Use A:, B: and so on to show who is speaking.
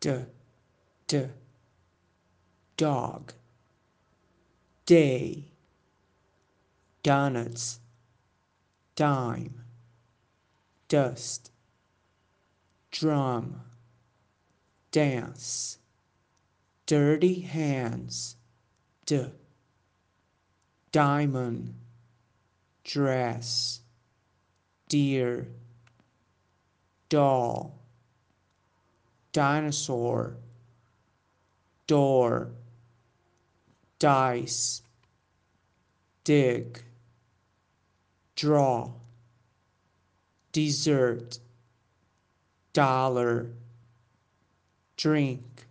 A: d d. Dog. Day. Donuts. Dime. Dust. Drum. Dance. Dirty hands. D. Diamond. Dress. Deer. Doll dinosaur door dice dig draw dessert dollar drink